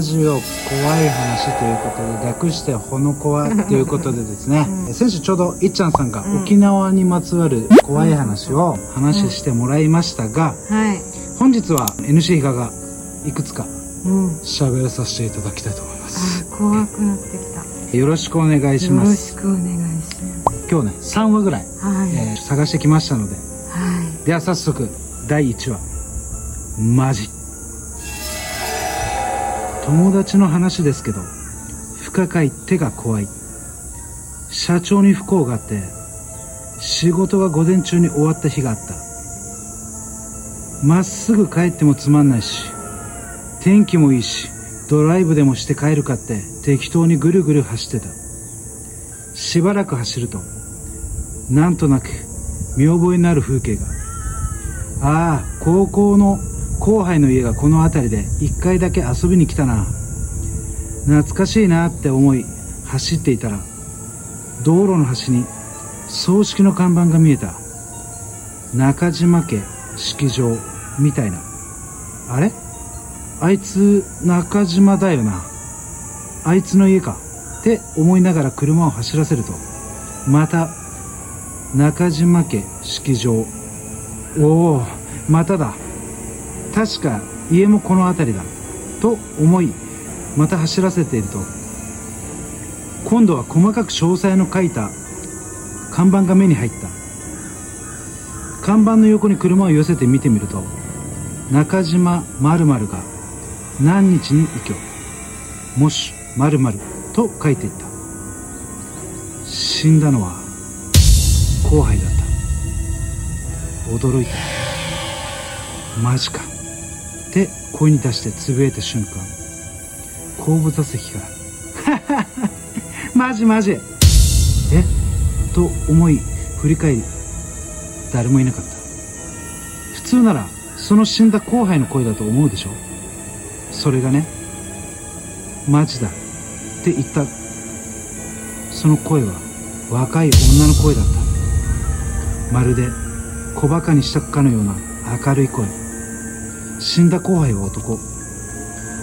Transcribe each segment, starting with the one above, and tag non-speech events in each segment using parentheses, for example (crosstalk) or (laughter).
ラジオ怖い話ということで略してほのこわということでですね、うん、先週ちょうどいっちゃんさんが沖縄にまつわる怖い話を話してもらいましたが、うんはい、本日は NC 比嘉がいくつか喋らさせていただきたいと思います、うん、怖くなってきた。よろしくお願いします。よろしくお願いします。今日ね3話ぐらい、はい。えー、探してきましたので、はい、では早速第1話。マジ友達の話ですけど不可解手が怖い。社長に不幸があって仕事が午前中に終わった日があった。まっすぐ帰ってもつまんないし天気もいいしドライブでもして帰るかって適当にぐるぐる走ってた。しばらく走るとなんとなく見覚えのある風景が。ああ高校の後輩の家がこの辺りで一回だけ遊びに来たな。懐かしいなって思い走っていたら道路の端に葬式の看板が見えた。中島家式場みたいな。あれ？あいつ中島だよな。あいつの家か。って思いながら車を走らせるとまた中島家式場。おおまただ。確か家もこの辺りだ。と思いまた走らせていると。今度は細かく詳細の書いた。看板が目に入った。看板の横に車を寄せて見てみると中島〇〇が何日に異居もし〇〇と書いていった。死んだのは後輩だった。驚いた。マジか。って声に出してつぶやいた瞬間後部座席から「マジマジえ？と思い振り返り誰もいなかった。普通ならその死んだ後輩の声だと思うでしょそれがねマジだって言った。その声は若い女の声だった。まるで小馬鹿にしたかのような明るい声。死んだ後輩は男。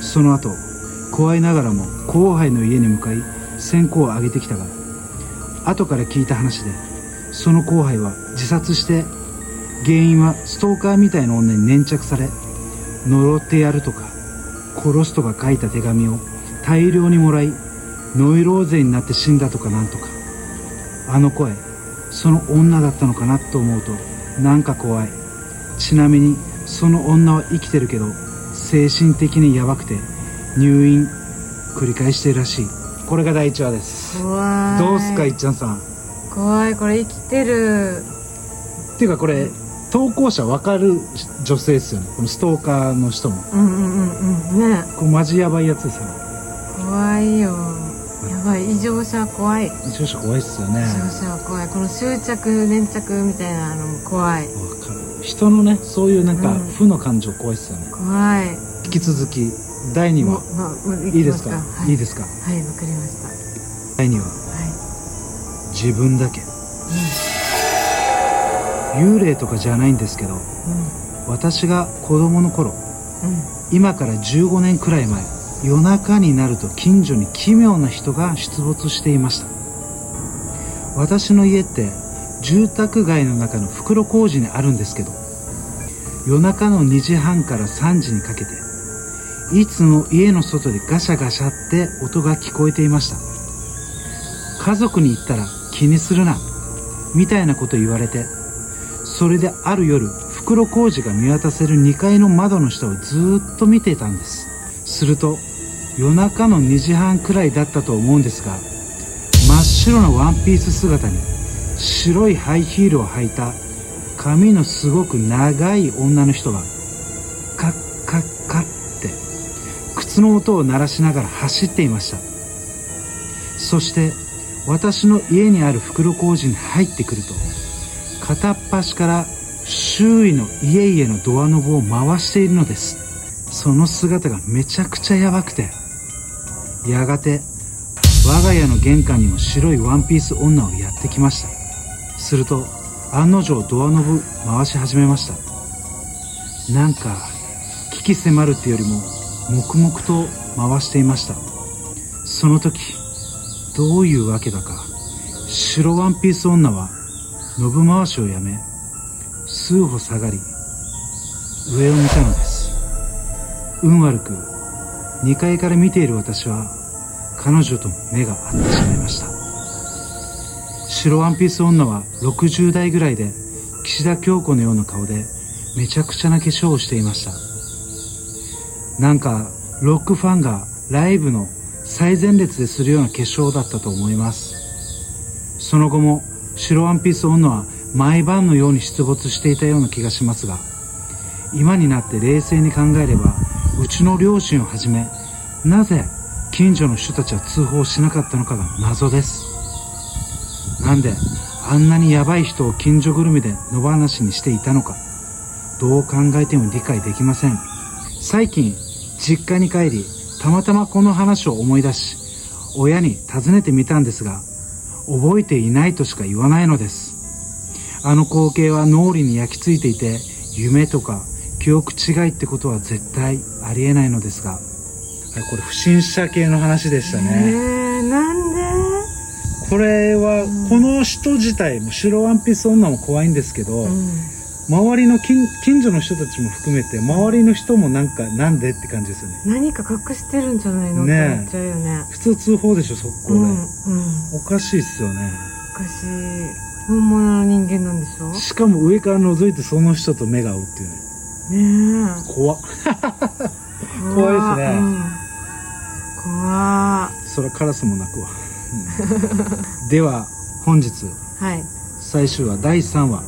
その後怖いながらも後輩の家に向かい線香を上げてきたが後から聞いた話でその後輩は自殺して原因はストーカーみたいな女に粘着され呪ってやるとか殺すとか書いた手紙を大量にもらいノイローゼになって死んだとかなんとか。あの声その女だったのかなと思うとなんか怖い。ちなみにその女は生きてるけど精神的にヤバくて入院繰り返してるらしい。これが第1話です。怖い。どうすかいっちゃんさん。怖いこれ生きてる。っていうかこれ投稿者分かる女性ですよね。このストーカーの人も。うんうんうんうん。ね。これマジヤバいやつですよね。怖いよ。やばい。異常者怖い。異常者怖いっすよね。異常者怖い。この執着粘着みたいなのも怖い人のねそういうなんか負の感情怖いっすよね、怖い。引き続き第2話、まあ、いいですか、はい、いいですか？はいわかりました。第2話、はい、自分だけ、うん、幽霊とかじゃないんですけど、うん、私が子供の頃、うん、今から15年くらい前夜中になると近所に奇妙な人が出没していました。私の家って住宅街の中の袋小路にあるんですけど夜中の2時半から3時にかけていつも家の外でガシャガシャって音が聞こえていました。家族に言ったら気にするなみたいなこと言われてそれである夜袋小路が見渡せる2階の窓の下をずっと見ていたんです。すると夜中の2時半くらいだったと思うんですが真っ白なワンピース姿に白いハイヒールを履いた髪のすごく長い女の人がカッカッカッって靴の音を鳴らしながら走っていました。そして私の家にある袋小路に入ってくると片っ端から周囲の家々のドアノブを回しているのです。その姿がめちゃくちゃヤバくてやがて我が家の玄関にも白いワンピース女をやってきました。すると案の定ドアノブ回し始めました。なんか危機迫るってよりも黙々と回していました。その時どういうわけだか。白ワンピース女は信回しをやめ数歩下がり上を見たのです。運悪く2階から見ている私は彼女と目が合ってしまいました。白ワンピース女は60代ぐらいで岸田京子のような顔でめちゃくちゃな化粧をしていました。なんかロックファンがライブの最前列でするような化粧だったと思います。その後も白ワンピース女は毎晩のように出没していたような気がしますが今になって冷静に考えればうちの両親をはじめなぜ近所の人たちは通報しなかったのかが謎です。なんであんなにヤバい人を近所ぐるみで野放しにしていたのか。どう考えても理解できません。最近実家に帰りたまたまこの話を思い出し親に尋ねてみたんですが覚えていないとしか言わないのです。あの光景は脳裏に焼き付いていて夢とか記憶違いってことは絶対ありえないのですが。これ不審者系の話でしたえねー、これはこの人自体も白ワンピース女も怖いんですけど、うん。周りの近近所の人たちも含めて周りの人もなんかなんでって感じですよね。何か隠してるんじゃないのって思っちゃうよね。普通通報でしょ速攻で、うんうん。おかしいっすよね。おかしい。本物の人間なんでしょ？しかも上から覗いてその人と目が合うっていうね。ねえ。怖っ。怖いですね。うん。怖それはカラスも鳴くわ、うん (laughs) では本日はい。最終話第3話は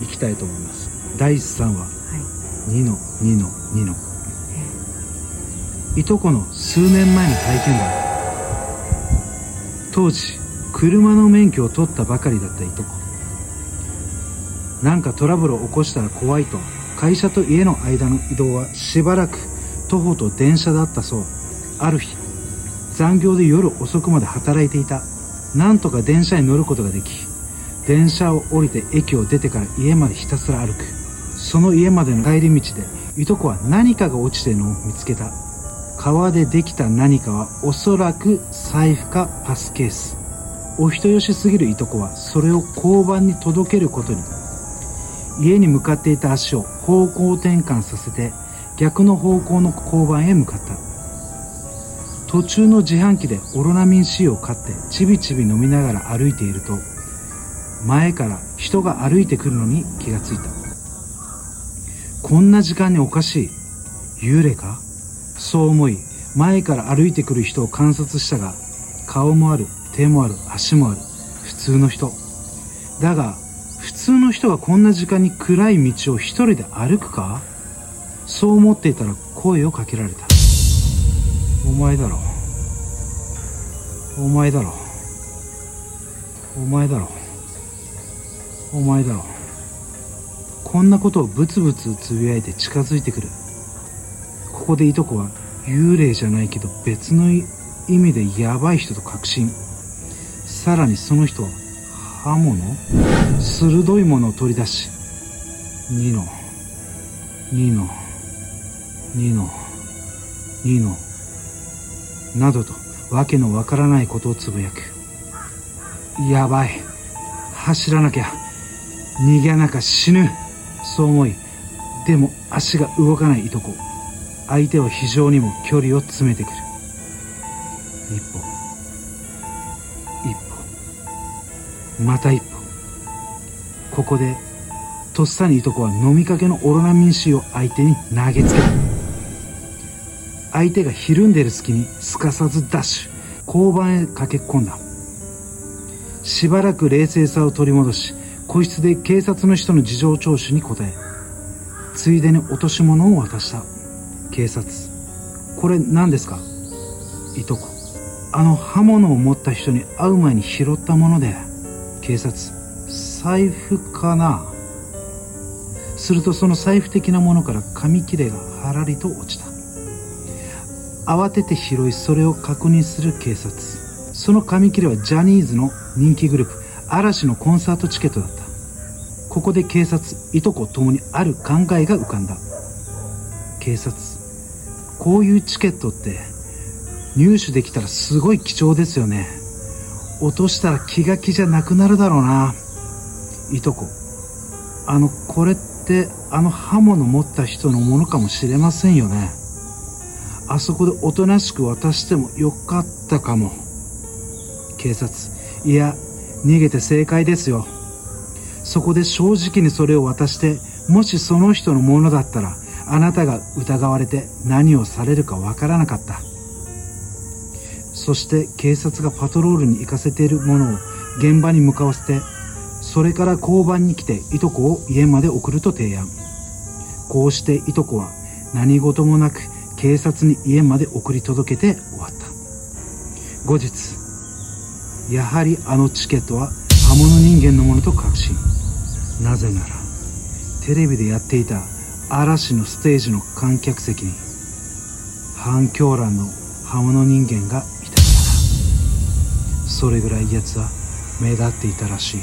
い。いきたいと思います。第3話。はい。2の2の2の。いとこの数年前の体験談。当時車の免許を取ったばかりだったいとこ。なんかトラブルを起こしたら怖いと会社と家の間の移動はしばらく徒歩と電車だったそう。ある日残業で夜遅くまで働いていた。なんとか電車に乗ることができ電車を降りて駅を出てから家までひたすら歩く。その家までの帰り道でいとこは何かが落ちてるのを見つけた。革でできた何かはおそらく財布かパスケース。お人よしすぎるいとこはそれを交番に届けることに。家に向かっていた足を方向転換させて逆の方向の交番へ向かった。途中の自販機でオロナミン C を買ってちびちび飲みながら歩いていると前から人が歩いてくるのに気がついた。こんな時間におかしい。幽霊か？そう思い前から歩いてくる人を観察したが顔もある手もある足もある。普通の人。だが普通の人がこんな時間に暗い道を一人で歩くか？そう思っていたら声をかけられた。お前だろ。お前だろ。お前だろ。お前だろ。こんなことをブツブツつぶやいて近づいてくる。ここでいとこは幽霊じゃないけど別の意味でヤバい人と確信。さらにその人は刃物？鋭いものを取り出し。ニノ。ニノ。ニノ。ニノ。などとわけのわからないことをつぶやく。やばい。走らなきゃ。逃げなきゃ死ぬ。そう思いでも足が動かないいとこ。相手は非常にも距離を詰めてくる。一歩。一歩。また一歩。ここでとっさにいとこは飲みかけのオロナミン C を相手に投げつけた相手がひるんでいる隙にすかさずダッシュ。交番へ駆け込んだ。しばらく冷静さを取り戻し個室で警察の人の事情聴取に答えついでに落とし物を渡した。警察これ何ですか？いとこあの刃物を持った人に会う前に拾ったもので警察財布かな？するとその財布的なものから紙切れがはらりと落ちた。慌てて拾いそれを確認する警察。その紙切れはジャニーズの人気グループ嵐のコンサートチケットだった。ここで警察いとこともにある考えが浮かんだ。警察こういうチケットって入手できたらすごい貴重ですよね。落としたら気が気じゃなくなるだろうな。いとこ。あのこれってあの刃物持った人のものかもしれませんよね。あそこでおとなしく渡してもよかったかも。警察いや逃げて正解ですよ。そこで正直にそれを渡してもしその人のものだったらあなたが疑われて何をされるかわからなかった。そして警察がパトロールに行かせているものを現場に向かわせてそれから交番に来ていとこを家まで送ると提案。こうしていとこは何事もなく警察に家まで送り届けて終わった。後日やはりあのチケットは刃物人間のものと確信。なぜならテレビでやっていた嵐のステージの観客席に反響欄の刃物人間がいたからだ。それぐらい奴は目立っていたらしい。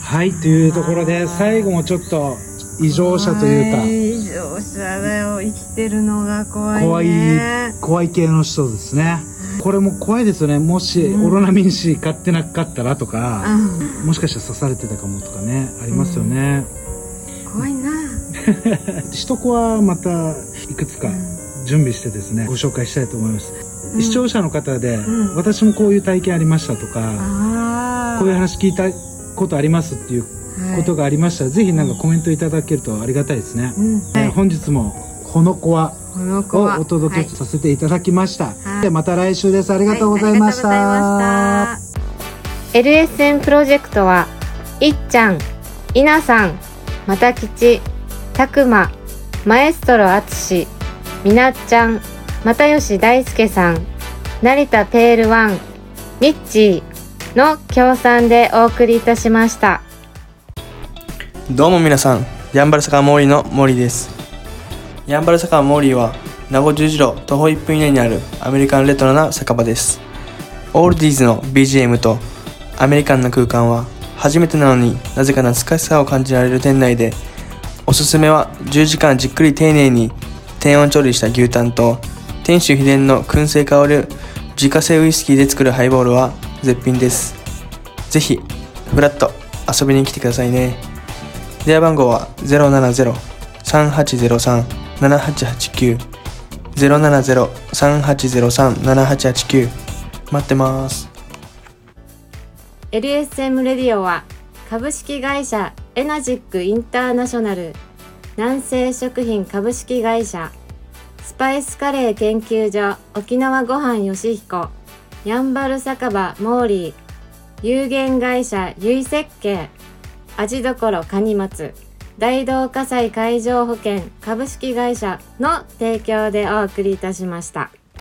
はいというところで最後もちょっと異常者というか。異常者だよ。生きてるのが怖いね。怖い怖い系の人ですね。これも怖いですよね。もしオロナミン C 買ってなかったらとか、もしかしたら刺されてたかもとかねありますよね、怖いな。(laughs) 一コはまたいくつか準備してですねご紹介したいと思います、視聴者の方で、ん。私もこういう体験ありましたとか、こういう話聞いたことありますっていうことがありました。ら、ぜひなんかコメントいただけるとありがたいですね、うん。えー本日もほのこの子をはお届けさせていただきました、い。でまた来週です。ありがとうございました、はいありがとうございました。LSN プロジェクトは、いっちゃん、いなさん、またきち、たくま、マエストロあつし、みなっちゃん、またよし大輔さん、成田ペールワン、ミッチーの協賛でお送りいたしました。どうも皆さん、ヤンバル坂モーリーのモーリーです。ヤンバル坂モーリーは、名護十字路徒歩1分以内にあるアメリカンレトロな酒場です。オールディーズの BGM とアメリカンな空間は、初めてなのになぜか懐かしさを感じられる店内で、おすすめは10時間じっくり丁寧に低温調理した牛タンと、店主秘伝の燻製香る自家製ウイスキーで作るハイボールは絶品です。ぜひ、フラッと遊びに来てくださいね。電話番号は070-3803-7889 070-3803-7889待ってます。LSM レディオは株式会社エナジックインターナショナル。南西食品株式会社。スパイスカレー研究所沖縄ごはんよしひこ。やんばる酒場モーリー。有限会社ゆい設計味どころかに松大同火災海上保険株式会社の提供でお送りいたしました。